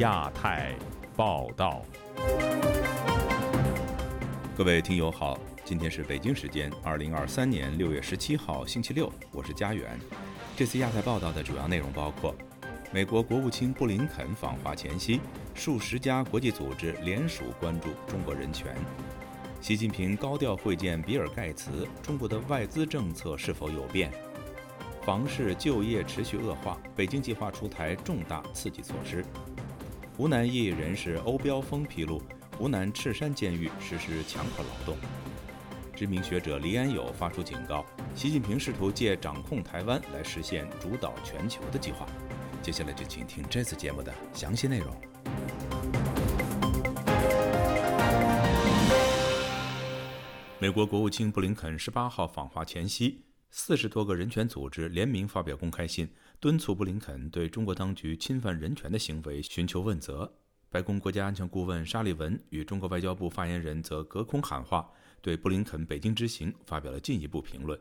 亚太报道。各位听友好，今天是北京时间二零二三年六月十七号星期六，我是佳远。这次亚太报道的主要内容包括：美国国务卿布林肯访华前夕，数十家国际组织联署关注中国人权；习近平高调会见比尔盖茨，中国的外资政策是否有变？房市就业持续恶化，北京计划出台重大刺激措施。湖南一人士欧标峰披露。湖南赤山监狱实施强迫劳动。知名学者李安友发出警告：习近平试图借掌控台湾来实现主导全球的计划。接下来就请听这次节目的详细内容。美国国务卿布林肯十八号访华前夕，四十多个人权组织联名发表公开信，敦促布林肯对中国当局侵犯人权的行为寻求问责。白宫国家安全顾问沙利文与中国外交部发言人则隔空喊话，对布林肯北京之行发表了进一步评论。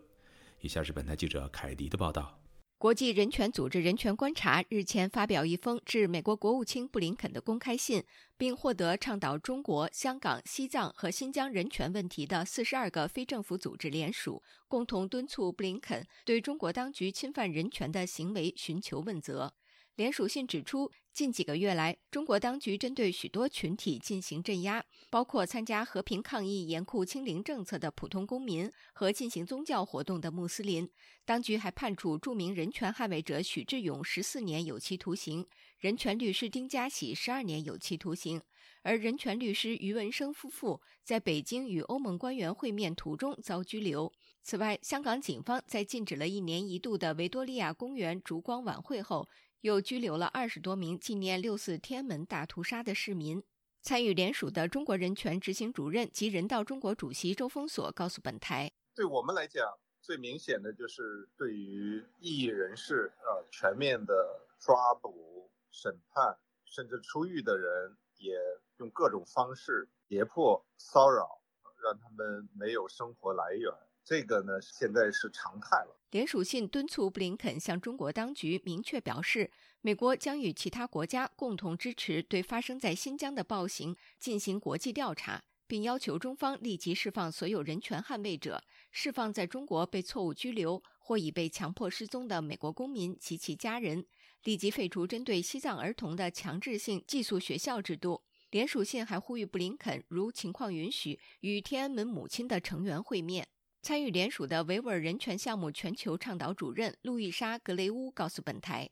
以下是本台记者凯迪的报道：国际人权组织人权观察日前发表一封致美国国务卿布林肯的公开信，并获得倡导中国、香港、西藏和新疆人权问题的四十二个非政府组织联署，共同敦促布林肯对中国当局侵犯人权的行为寻求问责。联署信指出，近几个月来，中国当局针对许多群体进行镇压，包括参加和平抗议严酷清零政策的普通公民和进行宗教活动的穆斯林。当局还判处著名人权捍卫者许志勇十四年有期徒刑，人权律师丁家喜十二年有期徒刑。而人权律师于文生夫妇在北京与欧盟官员会面途中遭拘留。此外，香港警方在禁止了一年一度的维多利亚公园烛光晚会后。又拘留了二十多名纪念六四天安门大屠杀的市民。参与联署的中国人权执行主任及人道中国主席周峰锁告诉本台：“对我们来讲，最明显的就是对于异议人士，呃，全面的抓捕、审判，甚至出狱的人，也用各种方式胁迫、骚扰，让他们没有生活来源。这个呢，现在是常态了。”联署信敦促布林肯向中国当局明确表示，美国将与其他国家共同支持对发生在新疆的暴行进行国际调查，并要求中方立即释放所有人权捍卫者，释放在中国被错误拘留或已被强迫失踪的美国公民及其家人，立即废除针对西藏儿童的强制性寄宿学校制度。联署信还呼吁布林肯，如情况允许，与天安门母亲的成员会面。参与联署的维吾尔人权项目全球倡导主任路易莎·格雷乌告诉本台：“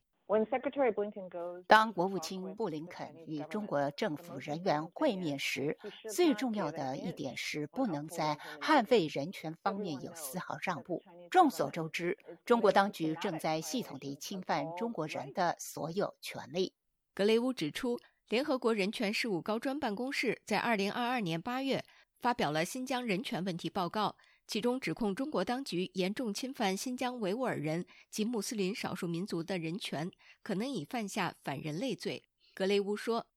当国务卿布林肯与中国政府人员会面时，最重要的一点是不能在捍卫人权方面有丝毫让步。众所周知，中国当局正在系统地侵犯中国人的所有权利。”格雷乌指出，联合国人权事务高专办公室在2022年8月发表了新疆人权问题报告。其中指控中国当局严重侵犯新疆维吾尔人及穆斯林少数民族的人权，可能已犯下反人类罪。格雷乌说。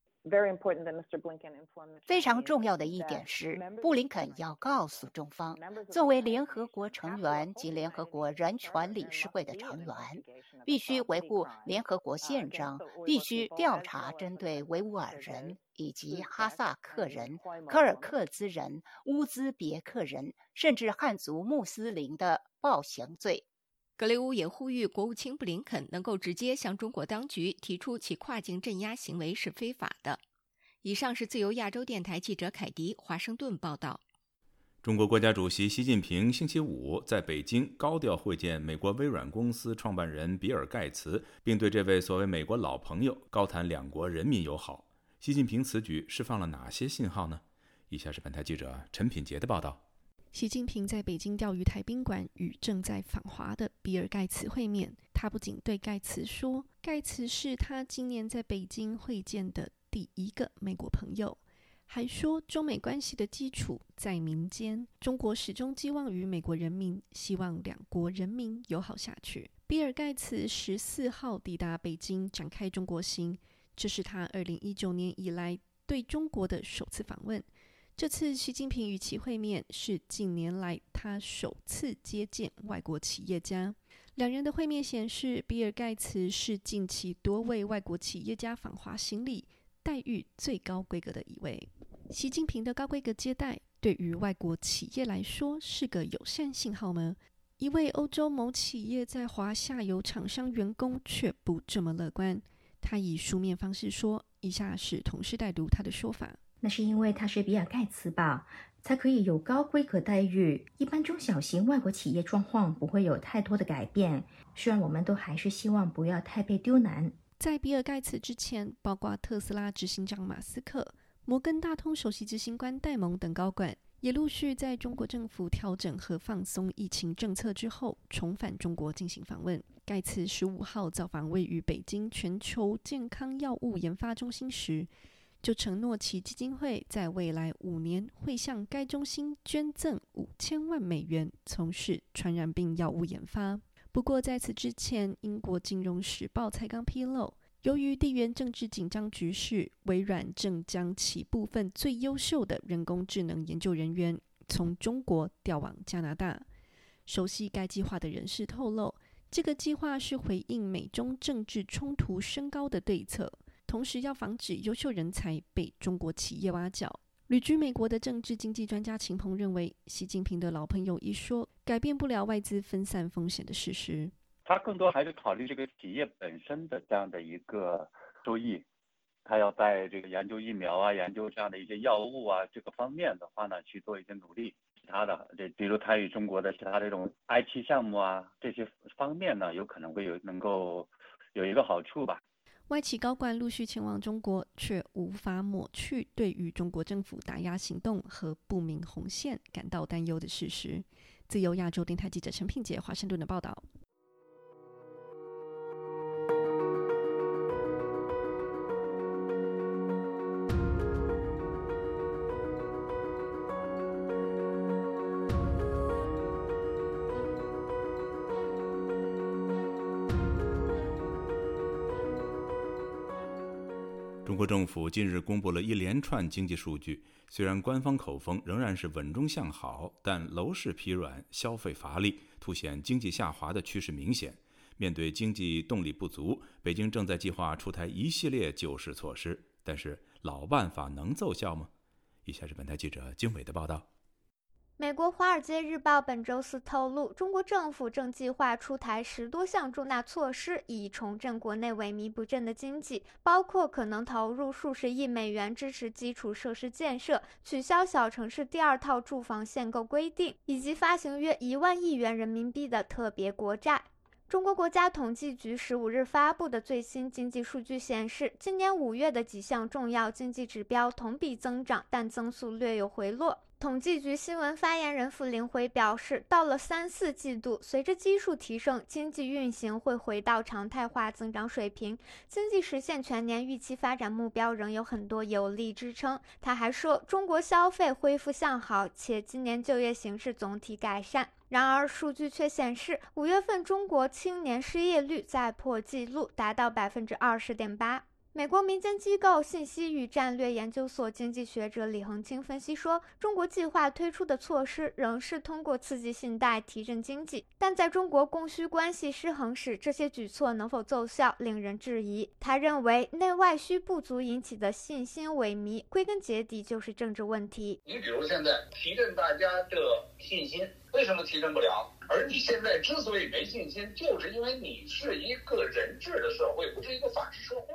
非常重要的一点是，布林肯要告诉中方，作为联合国成员及联合国人权理事会的成员，必须维护联合国宪章，必须调查针对维吾尔人以及哈萨克人、柯尔克孜人、乌兹别克人，甚至汉族穆斯林的暴行罪。格雷乌也呼吁国务卿布林肯能够直接向中国当局提出其跨境镇压行为是非法的。以上是自由亚洲电台记者凯迪华盛顿报道。中国国家主席习近平星期五在北京高调会见美国微软公司创办人比尔盖茨，并对这位所谓美国老朋友高谈两国人民友好。习近平此举释放了哪些信号呢？以下是本台记者陈品杰的报道。习近平在北京钓鱼台宾馆与正在访华的比尔·盖茨会面。他不仅对盖茨说，盖茨是他今年在北京会见的第一个美国朋友，还说中美关系的基础在民间，中国始终寄望于美国人民，希望两国人民友好下去。比尔·盖茨十四号抵达北京，展开中国行，这是他二零一九年以来对中国的首次访问。这次习近平与其会面是近年来他首次接见外国企业家。两人的会面显示，比尔盖茨是近期多位外国企业家访华行礼待遇最高规格的一位。习近平的高规格接待，对于外国企业来说是个友善信号吗？一位欧洲某企业在华下游厂商员工却不这么乐观。他以书面方式说：“以下是同事代读他的说法。那是因为他是比尔盖茨吧，才可以有高规格待遇。一般中小型外国企业状况不会有太多的改变。虽然我们都还是希望不要太被丢难。”在比尔盖茨之前，包括特斯拉执行长马斯克。摩根大通首席执行官戴蒙等高管也陆续在中国政府调整和放松疫情政策之后，重返中国进行访问。盖茨十五号造访位于北京全球健康药物研发中心时，就承诺其基金会在未来五年会向该中心捐赠五千万美元，从事传染病药物研发。不过在此之前，英国金融时报才刚披露。由于地缘政治紧张局势，微软正将其部分最优秀的人工智能研究人员从中国调往加拿大。熟悉该计划的人士透露，这个计划是回应美中政治冲突升高的对策，同时要防止优秀人才被中国企业挖角。旅居美国的政治经济专家秦鹏认为，习近平的老朋友一说，改变不了外资分散风险的事实。他更多还是考虑这个企业本身的这样的一个收益，他要在这个研究疫苗啊、研究这样的一些药物啊这个方面的话呢，去做一些努力。其他的这比如参与中国的其他这种 IT 项目啊这些方面呢，有可能会有能够有一个好处吧。外企高管陆续前往中国，却无法抹去对于中国政府打压行动和不明红线感到担忧的事实。自由亚洲电台记者陈品杰华盛顿的报道。政府近日公布了一连串经济数据，虽然官方口风仍然是稳中向好，但楼市疲软、消费乏力，凸显经济下滑的趋势明显。面对经济动力不足，北京正在计划出台一系列救市措施，但是老办法能奏效吗？以下是本台记者经纬的报道。美国《华尔街日报》本周四透露，中国政府正计划出台十多项重大措施，以重振国内萎靡不振的经济，包括可能投入数十亿美元支持基础设施建设、取消小城市第二套住房限购规定，以及发行约一万亿元人民币的特别国债。中国国家统计局十五日发布的最新经济数据显示，今年五月的几项重要经济指标同比增长，但增速略有回落。统计局新闻发言人傅林辉表示，到了三四季度，随着基数提升，经济运行会回到常态化增长水平，经济实现全年预期发展目标仍有很多有力支撑。他还说，中国消费恢复向好，且今年就业形势总体改善。然而，数据却显示，五月份中国青年失业率再破纪录，达到百分之二十点八。美国民间机构信息与战略研究所经济学者李恒清分析说，中国计划推出的措施仍是通过刺激信贷提振经济，但在中国供需关系失衡时，这些举措能否奏效，令人质疑。他认为，内外需不足引起的信心萎靡，归根结底就是政治问题。你比如现在提振大家的信心，为什么提振不了？而你现在之所以没信心，就是因为你是一个人治的社会，不是一个法治社会。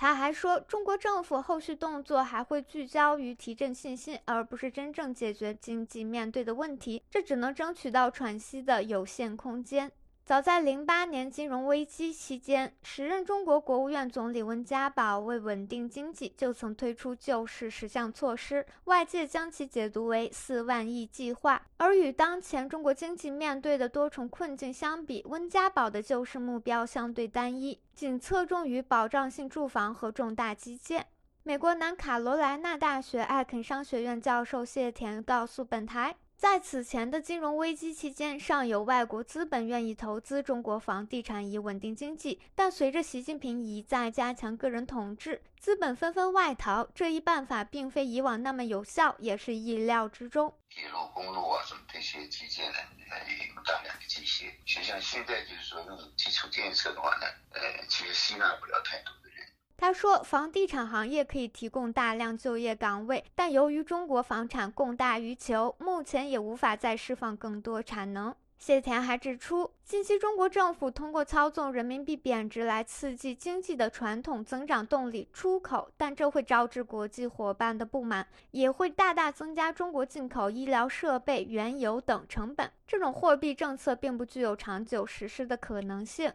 他还说，中国政府后续动作还会聚焦于提振信心，而不是真正解决经济面对的问题。这只能争取到喘息的有限空间。早在零八年金融危机期间，时任中国国务院总理温家宝为稳定经济，就曾推出救市十项措施，外界将其解读为“四万亿计划”。而与当前中国经济面对的多重困境相比，温家宝的救市目标相对单一，仅侧重于保障性住房和重大基建。美国南卡罗来纳大学艾肯商学院教授谢田告诉本台。在此前的金融危机期间，尚有外国资本愿意投资中国房地产以稳定经济。但随着习近平一再加强个人统治，资本纷纷外逃，这一办法并非以往那么有效，也是意料之中。铁路、公路啊，什么这些基建呢，也有大量的机械。就像现在就是说，那种基础建设的话呢，呃，其实吸纳不了太多。他说，房地产行业可以提供大量就业岗位，但由于中国房产供大于求，目前也无法再释放更多产能。谢田还指出，近期中国政府通过操纵人民币贬值来刺激经济的传统增长动力——出口，但这会招致国际伙伴的不满，也会大大增加中国进口医疗设备、原油等成本。这种货币政策并不具有长久实施的可能性。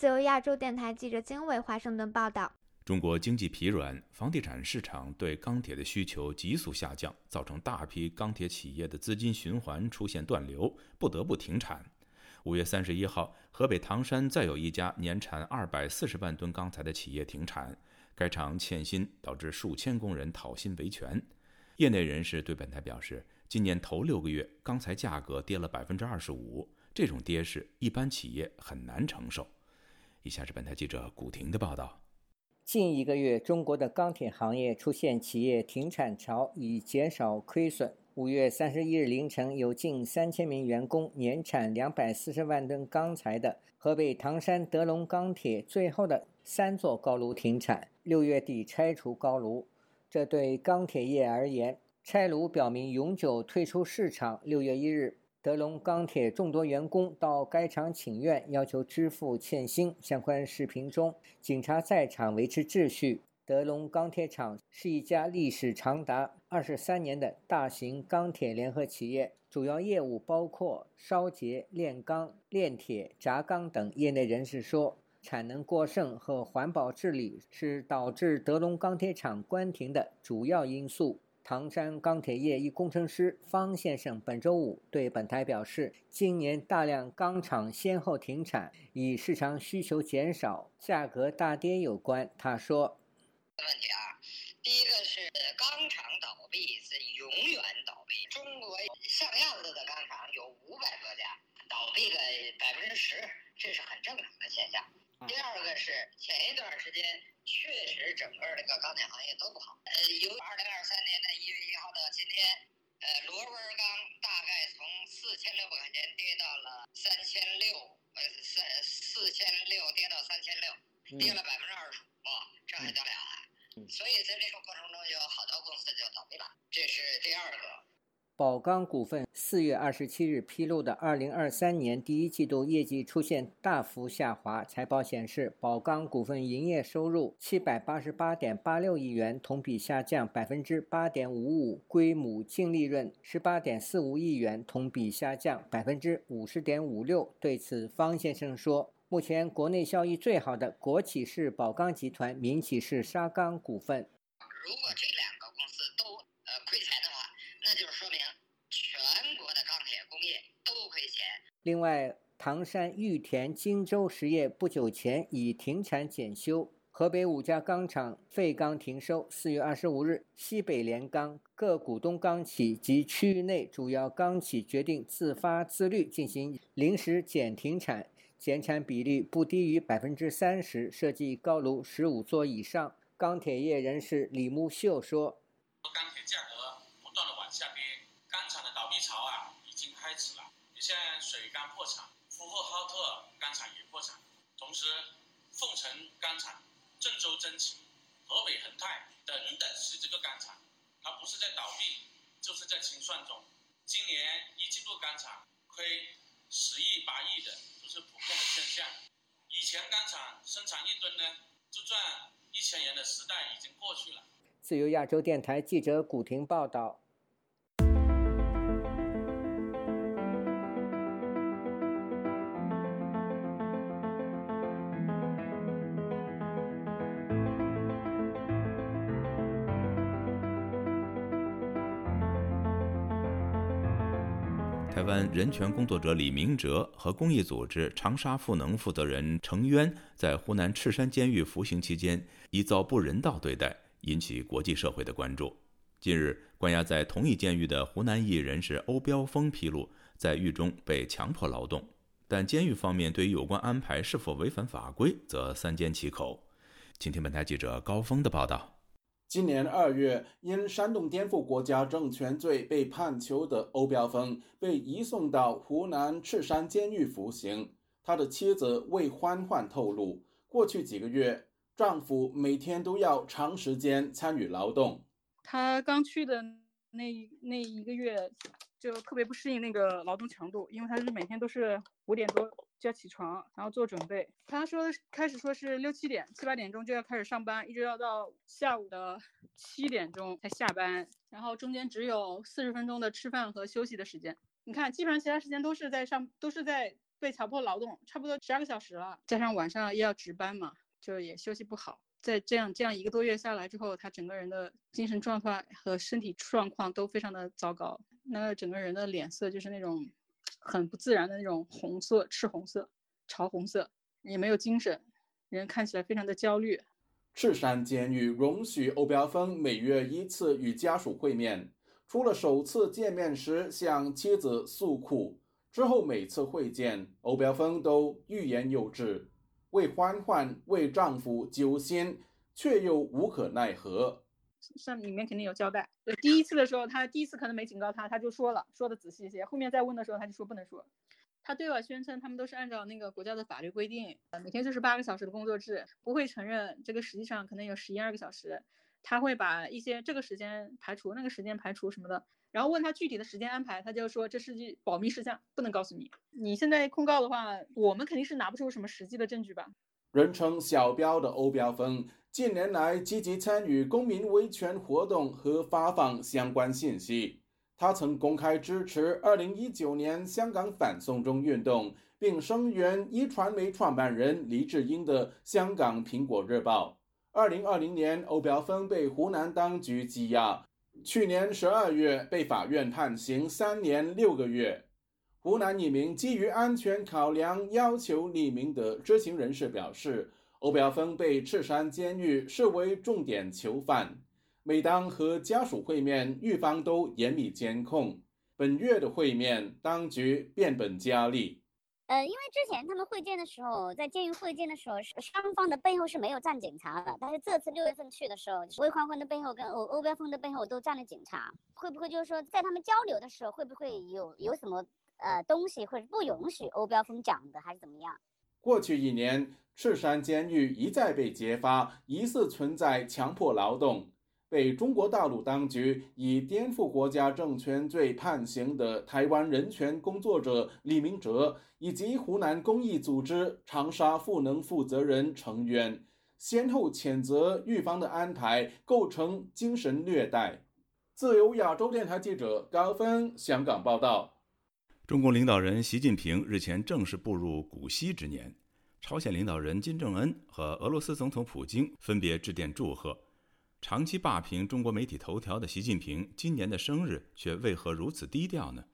自由亚洲电台记者经纬华盛顿报道。中国经济疲软，房地产市场对钢铁的需求急速下降，造成大批钢铁企业的资金循环出现断流，不得不停产。五月三十一号，河北唐山再有一家年产二百四十万吨钢材的企业停产，该厂欠薪，导致数千工人讨薪维权。业内人士对本台表示，今年头六个月钢材价格跌了百分之二十五，这种跌势一般企业很难承受。以下是本台记者古婷的报道。近一个月，中国的钢铁行业出现企业停产潮，以减少亏损。五月三十一日凌晨，有近三千名员工年产两百四十万吨钢材的河北唐山德龙钢铁最后的三座高炉停产，六月底拆除高炉。这对钢铁业而言，拆炉表明永久退出市场。六月一日。德龙钢铁众多员工到该厂请愿，要求支付欠薪。相关视频中，警察在场维持秩序。德龙钢铁厂是一家历史长达二十三年的大型钢铁联合企业，主要业务包括烧结、炼钢、炼铁、轧钢等。业内人士说，产能过剩和环保治理是导致德龙钢铁厂关停的主要因素。唐山钢铁业一工程师方先生本周五对本台表示，今年大量钢厂先后停产，与市场需求减少、价格大跌有关。他说：“问题啊，第一个是钢厂倒闭是永远倒闭，中国像样子的钢厂有五百多家，倒闭个百分之十，这是很正常的现象。第二个是前一段时间。”确实，整个这个钢铁行业都不好。呃，由二零二三年的一月一号到今天，呃，螺纹钢大概从四千六百块钱跌到了三千六，呃，三四千六跌到三千六，跌了百分之二十五，这还得了啊？所以在这个过程中，有好多公司就倒闭了，这是第二个。宝钢股份四月二十七日披露的二零二三年第一季度业绩出现大幅下滑。财报显示，宝钢股份营业收入七百八十八点八六亿元，同比下降百分之八点五五；归母净利润十八点四五亿元，同比下降百分之五十点五六。对此，方先生说：“目前国内效益最好的国企是宝钢集团，民企是沙钢股份。如果这两个公司都呃亏钱的话，那就是说明全国的钢铁工业都亏钱。”另外，唐山玉田荆州实业不久前已停产检修。河北五家钢厂废钢停收。四月二十五日，西北联钢各股东钢企及区域内主要钢企决定自发自律进行临时减停产，减产比例不低于百分之三十，设计高炉十五座以上。钢铁业人士李木秀说：“钢铁价格不断的往下跌，钢厂的倒闭潮啊，已经开始了。”像水钢破产，呼和浩特钢厂也破产，同时凤城钢厂、郑州真奇、河北恒泰等等十几个钢厂，它不是在倒闭，就是在清算中。今年一季度钢厂亏十亿八亿的都是普遍的现象。以前钢厂生产一吨呢就赚一千元的时代已经过去了。自由亚洲电台记者古婷报道。人权工作者李明哲和公益组织长沙赋能负责人程渊在湖南赤山监狱服刑期间，已遭不人道对待，引起国际社会的关注。近日，关押在同一监狱的湖南艺人士欧标峰披露，在狱中被强迫劳动，但监狱方面对于有关安排是否违反法规，则三缄其口。请听本台记者高峰的报道。今年二月，因煽动颠覆国家政权罪被判囚的欧标峰被移送到湖南赤山监狱服刑。他的妻子魏欢欢透露，过去几个月，丈夫每天都要长时间参与劳动。他刚去的那那一个月，就特别不适应那个劳动强度，因为他是每天都是五点多就要起床，然后做准备。他说开始说是六七点、七八点钟就要开始上班，一直要到下午的七点钟才下班，然后中间只有四十分钟的吃饭和休息的时间。你看，基本上其他时间都是在上，都是在被强迫劳动，差不多十二个小时了，加上晚上又要值班嘛，就也休息不好。在这样这样一个多月下来之后，他整个人的精神状态和身体状况都非常的糟糕。那整个人的脸色就是那种很不自然的那种红色、赤红色、潮红色，也没有精神，人看起来非常的焦虑。赤山监狱容许欧标峰每月一次与家属会面，除了首次见面时向妻子诉苦，之后每次会见，欧标峰都欲言又止。为欢欢为丈夫揪心，却又无可奈何。上里面肯定有交代。对，第一次的时候，他第一次可能没警告他，他就说了，说的仔细一些。后面再问的时候，他就说不能说。他对外宣称他们都是按照那个国家的法律规定，每天就是八个小时的工作制，不会承认这个实际上可能有十一二个小时。他会把一些这个时间排除，那个时间排除什么的。然后问他具体的时间安排，他就说这是句保密事项，不能告诉你。你现在控告的话，我们肯定是拿不出什么实际的证据吧？人称小标的欧标峰，近年来积极参与公民维权活动和发放相关信息。他曾公开支持2019年香港反送中运动，并声援一传媒创办人黎智英的香港《苹果日报》。2020年，欧标峰被湖南当局羁押。去年十二月被法院判刑三年六个月。湖南一名基于安全考量要求匿名的知情人士表示，欧标峰被赤山监狱视为重点囚犯。每当和家属会面，狱方都严密监控。本月的会面，当局变本加厉。呃，因为之前他们会见的时候，在监狱会见的时候，双方的背后是没有站警察的。但是这次六月份去的时候，魏欢欢的背后跟欧欧标峰的背后都站了警察。会不会就是说，在他们交流的时候，会不会有有什么呃东西，或者不允许欧标峰讲的，还是怎么样？过去一年，赤山监狱一再被揭发疑似存在强迫劳动。被中国大陆当局以颠覆国家政权罪判刑的台湾人权工作者李明哲，以及湖南公益组织长沙赋能负责人程渊，先后谴责狱方的安排构成精神虐待。自由亚洲电台记者高峰香港报道。中共领导人习近平日前正式步入古稀之年，朝鲜领导人金正恩和俄罗斯总统普京分别致电祝贺。长期霸屏中国媒体头条的习近平，今年的生日却为何如此低调呢？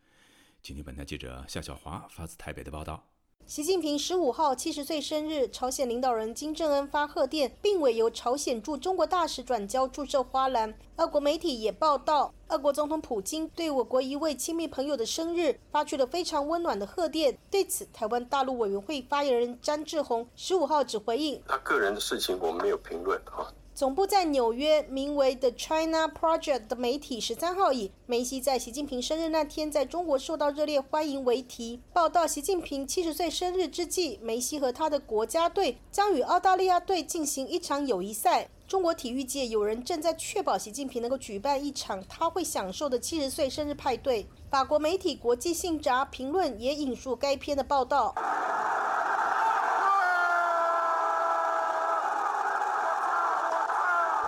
今天本台记者夏小华发自台北的报道。习近平十五号七十岁生日，朝鲜领导人金正恩发贺电，并委由朝鲜驻中国大使转交祝寿花篮。俄国媒体也报道，俄国总统普京对我国一位亲密朋友的生日发去了非常温暖的贺电。对此，台湾大陆委员会发言人詹志宏十五号只回应：他个人的事情，我没有评论啊。总部在纽约、名为 The China Project 的媒体十三号以“梅西在习近平生日那天在中国受到热烈欢迎”为题，报道习近平七十岁生日之际，梅西和他的国家队将与澳大利亚队进行一场友谊赛。中国体育界有人正在确保习近平能够举办一场他会享受的七十岁生日派对。法国媒体《国际信札》评论也引述该篇的报道。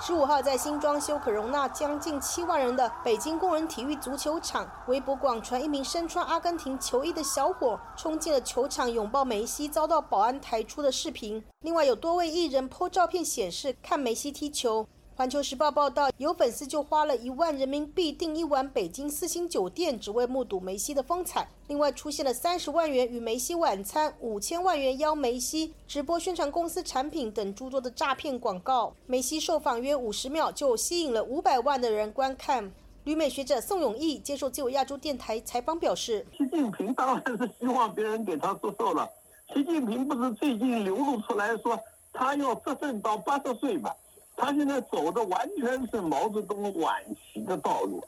十五号在新装修、可容纳将近七万人的北京工人体育足球场，微博广传一名身穿阿根廷球衣的小伙冲进了球场拥抱梅西，遭到保安抬出的视频。另外有多位艺人 po 照片显示看梅西踢球。环球时报报道，有粉丝就花了一万人民币订一晚北京四星酒店，只为目睹梅西的风采。另外，出现了三十万元与梅西晚餐、五千万元邀梅西直播宣传公司产品等诸多的诈骗广告。梅西受访约五十秒就吸引了五百万的人观看。旅美学者宋永义接受自由亚洲电台采访表示：“习近平当然是希望别人给他祝寿了。习近平不是最近流露出来说他要执政到八十岁吗？”他现在走的完全是毛泽东晚期的道路，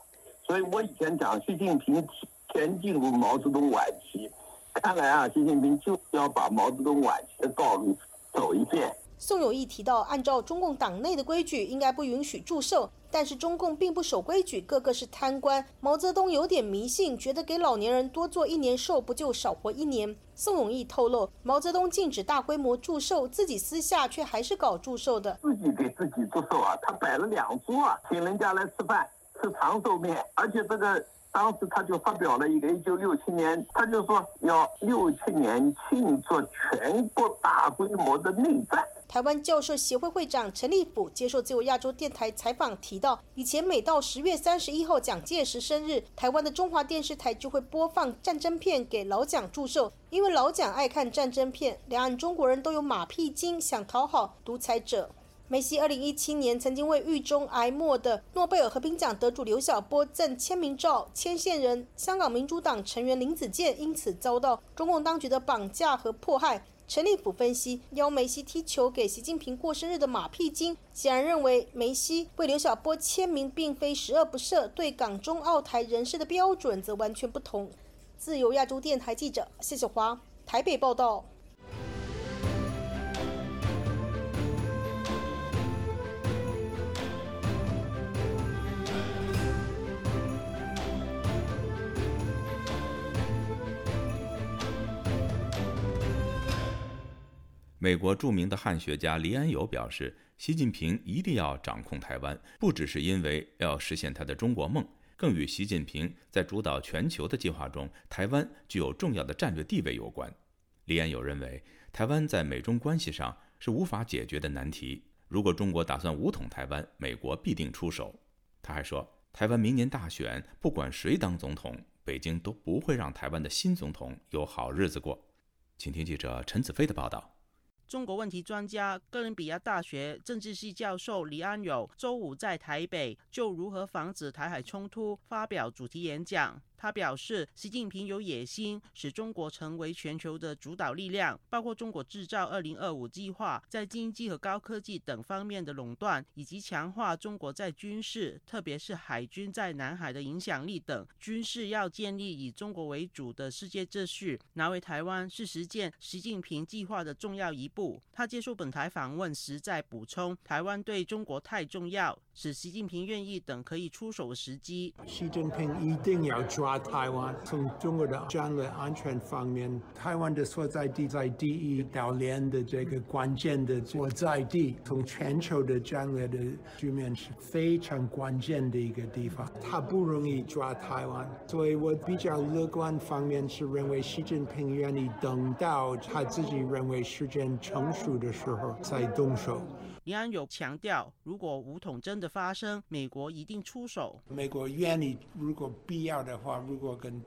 所以我以前讲习近平前进入毛泽东晚期，看来啊，习近平就要把毛泽东晚期的道路走一遍。宋永毅提到，按照中共党内的规矩，应该不允许祝寿。但是中共并不守规矩，个个是贪官。毛泽东有点迷信，觉得给老年人多做一年寿，不就少活一年？宋永毅透露，毛泽东禁止大规模祝寿，自己私下却还是搞祝寿的。自己给自己祝寿啊，他摆了两桌啊，请人家来吃饭，吃长寿面，而且这个当时他就发表了一个一九六七年，他就说要六七年庆祝全国大规模的内战。台湾教授协会会长陈立甫接受自由亚洲电台采访提到，以前每到十月三十一号蒋介石生日，台湾的中华电视台就会播放战争片给老蒋祝寿，因为老蒋爱看战争片，两岸中国人都有马屁精，想讨好独裁者。梅西二零一七年曾经为狱中挨默的诺贝尔和平奖得主刘晓波赠签名照，牵线人香港民主党成员林子健因此遭到中共当局的绑架和迫害。陈立甫分析，邀梅西踢球给习近平过生日的马屁精，显然认为梅西为刘晓波签名并非十恶不赦，对港中澳台人士的标准则完全不同。自由亚洲电台记者谢小华台北报道。美国著名的汉学家黎安友表示，习近平一定要掌控台湾，不只是因为要实现他的中国梦，更与习近平在主导全球的计划中，台湾具有重要的战略地位有关。黎安友认为，台湾在美中关系上是无法解决的难题。如果中国打算武统台湾，美国必定出手。他还说，台湾明年大选，不管谁当总统，北京都不会让台湾的新总统有好日子过。请听记者陈子飞的报道。中国问题专家、哥伦比亚大学政治系教授李安友周五在台北就如何防止台海冲突发表主题演讲。他表示，习近平有野心使中国成为全球的主导力量，包括中国制造二零二五计划在经济和高科技等方面的垄断，以及强化中国在军事，特别是海军在南海的影响力等。军事要建立以中国为主的世界秩序，拿回台湾是实践习近平计划的重要一步。他接受本台访问时在补充，台湾对中国太重要，使习近平愿意等可以出手的时机。习近平一定要抓。抓台湾从中国的战略安全方面，台湾的所在地在第一岛链的这个关键的所在地，从全球的战略的局面是非常关键的一个地方。他不容易抓台湾，所以我比较乐观方面是认为习近平愿意等到他自己认为时间成熟的时候再动手。李安友强调，如果武统真的发生，美国一定出手。美国愿意，如果必要的话，如果跟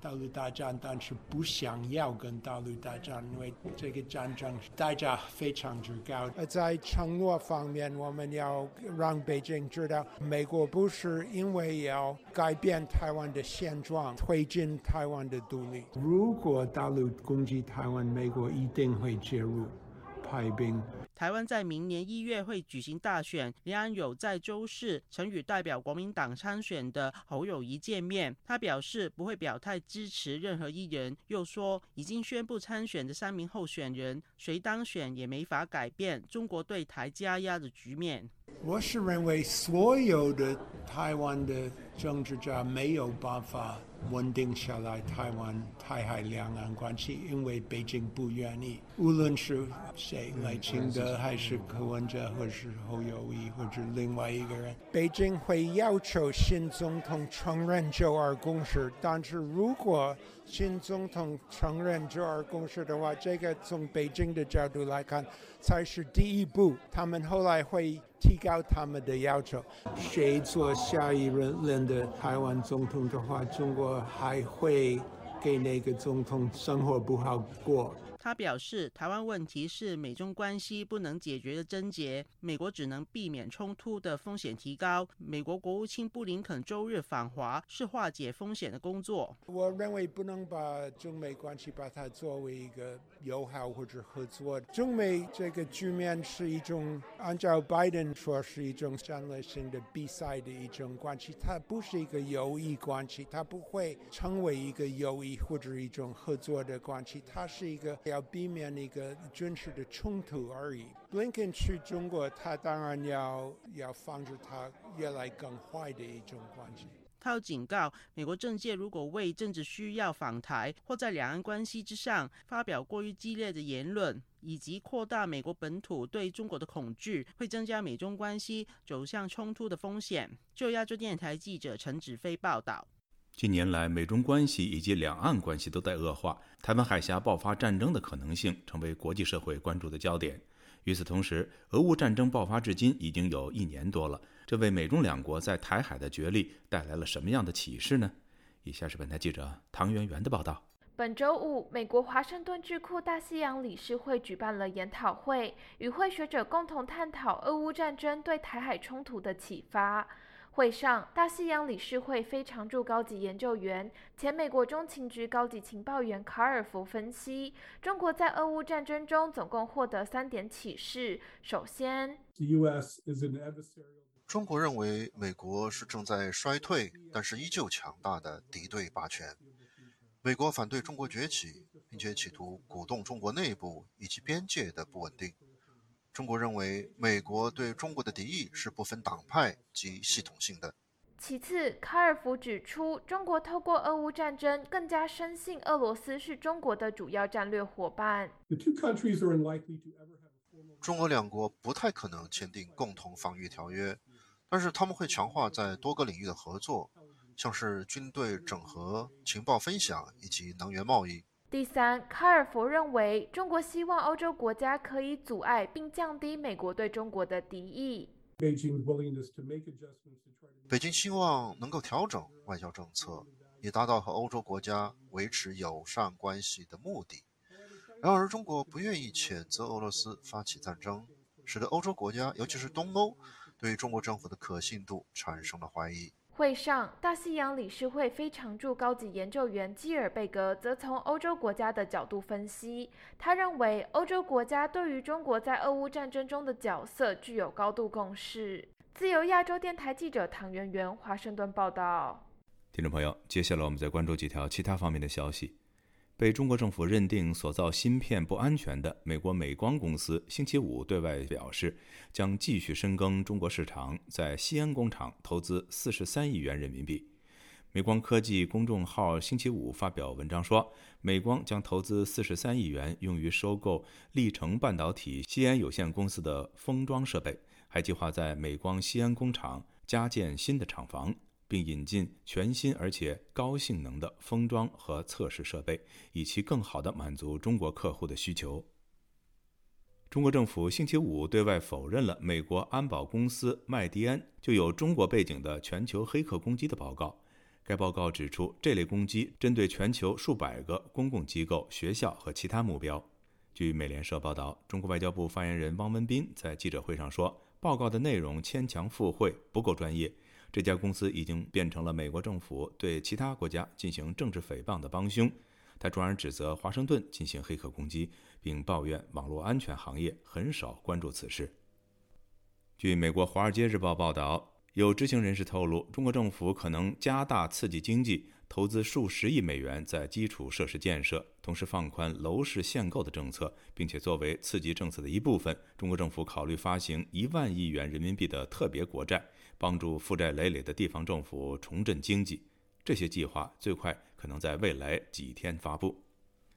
大陆打仗，但是不想要跟大陆打仗，因为这个战争代价非常之高。在承诺方面，我们要让北京知道，美国不是因为要改变台湾的现状，推进台湾的独立。如果大陆攻击台湾，美国一定会介入，派兵。台湾在明年一月会举行大选，李安友在周四曾与代表国民党参选的侯友谊见面，他表示不会表态支持任何一人，又说已经宣布参选的三名候选人，谁当选也没法改变中国对台加压的局面。我是认为所有的台湾的政治家没有办法。稳定下来台湾台海两岸关系，因为北京不愿意。无论是谁，来清德还是柯文哲，或是侯友谊，或者另外一个人，北京会要求新总统承认九二共识。但是如果新总统承认九二共识的话，这个从北京的角度来看才是第一步。他们后来会。提高他们的要求，谁做下一任任的台湾总统的话，中国还会给那个总统生活不好过。他表示，台湾问题是美中关系不能解决的症结，美国只能避免冲突的风险提高。美国国务卿布林肯周日访华是化解风险的工作。我认为不能把中美关系把它作为一个友好或者合作。中美这个局面是一种按照拜登说是一种战略性的比赛的一种关系，它不是一个友谊关系，它不会成为一个友谊或者一种合作的关系，它是一个。要避免一个军事的冲突而已。布林肯去中国，他当然要要防止他越来更坏的一种关系。他警告，美国政界如果为政治需要访台，或在两岸关系之上发表过于激烈的言论，以及扩大美国本土对中国的恐惧，会增加美中关系走向冲突的风险。就亚洲电台记者陈子飞报道。近年来，美中关系以及两岸关系都在恶化，台湾海峡爆发战争的可能性成为国际社会关注的焦点。与此同时，俄乌战争爆发至今已经有一年多了，这为美中两国在台海的角力带来了什么样的启示呢？以下是本台记者唐媛媛的报道。本周五，美国华盛顿智库大西洋理事会举办了研讨会，与会学者共同探讨俄乌战争对台海冲突的启发。会上，大西洋理事会非常驻高级研究员、前美国中情局高级情报员卡尔福分析，中国在俄乌战争中总共获得三点启示。首先，中国认为美国是正在衰退，但是依旧强大的敌对霸权。美国反对中国崛起，并且企图鼓动中国内部以及边界的不稳定。中国认为，美国对中国的敌意是不分党派及系统性的。其次，卡尔福指出，中国透过俄乌战争更加深信俄罗斯是中国的主要战略伙伴。中俄两国不太可能签订共同防御条约，但是他们会强化在多个领域的合作，像是军队整合、情报分享以及能源贸易。第三，卡尔佛认为，中国希望欧洲国家可以阻碍并降低美国对中国的敌意。北京希望能够调整外交政策，以达到和欧洲国家维持友善关系的目的。然而，中国不愿意谴责俄罗斯发起战争，使得欧洲国家，尤其是东欧，对中国政府的可信度产生了怀疑。会上，大西洋理事会非常驻高级研究员基尔贝格则从欧洲国家的角度分析。他认为，欧洲国家对于中国在俄乌战争中的角色具有高度共识。自由亚洲电台记者唐媛媛华盛顿报道。听众朋友，接下来我们再关注几条其他方面的消息。被中国政府认定所造芯片不安全的美国美光公司，星期五对外表示，将继续深耕中国市场，在西安工厂投资四十三亿元人民币。美光科技公众号星期五发表文章说，美光将投资四十三亿元用于收购历成半导体西安有限公司的封装设备，还计划在美光西安工厂加建新的厂房。并引进全新而且高性能的封装和测试设备，以其更好地满足中国客户的需求。中国政府星期五对外否认了美国安保公司麦迪安就有中国背景的全球黑客攻击的报告。该报告指出，这类攻击针对全球数百个公共机构、学校和其他目标。据美联社报道，中国外交部发言人汪文斌在记者会上说：“报告的内容牵强附会，不够专业。”这家公司已经变成了美国政府对其他国家进行政治诽谤的帮凶。他转而指责华盛顿进行黑客攻击，并抱怨网络安全行业很少关注此事。据美国《华尔街日报》报道，有知情人士透露，中国政府可能加大刺激经济，投资数十亿美元在基础设施建设，同时放宽楼市限购的政策，并且作为刺激政策的一部分，中国政府考虑发行一万亿元人民币的特别国债。帮助负债累累的地方政府重振经济，这些计划最快可能在未来几天发布。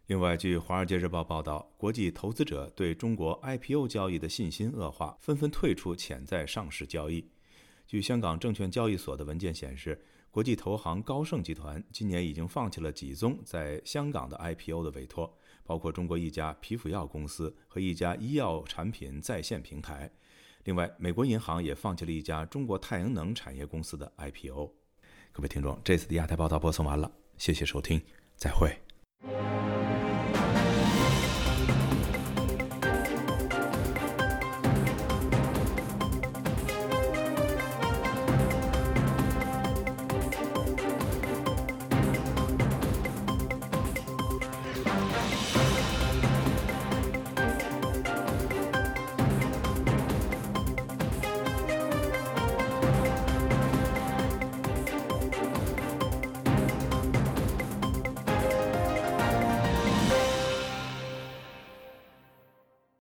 另外，据《华尔街日报》报道，国际投资者对中国 IPO 交易的信心恶化，纷纷退出潜在上市交易。据香港证券交易所的文件显示，国际投行高盛集团今年已经放弃了几宗在香港的 IPO 的委托，包括中国一家皮肤药公司和一家医药产品在线平台。另外，美国银行也放弃了一家中国太阳能产业公司的 IPO。各位听众，这次的亚太报道播送完了，谢谢收听，再会。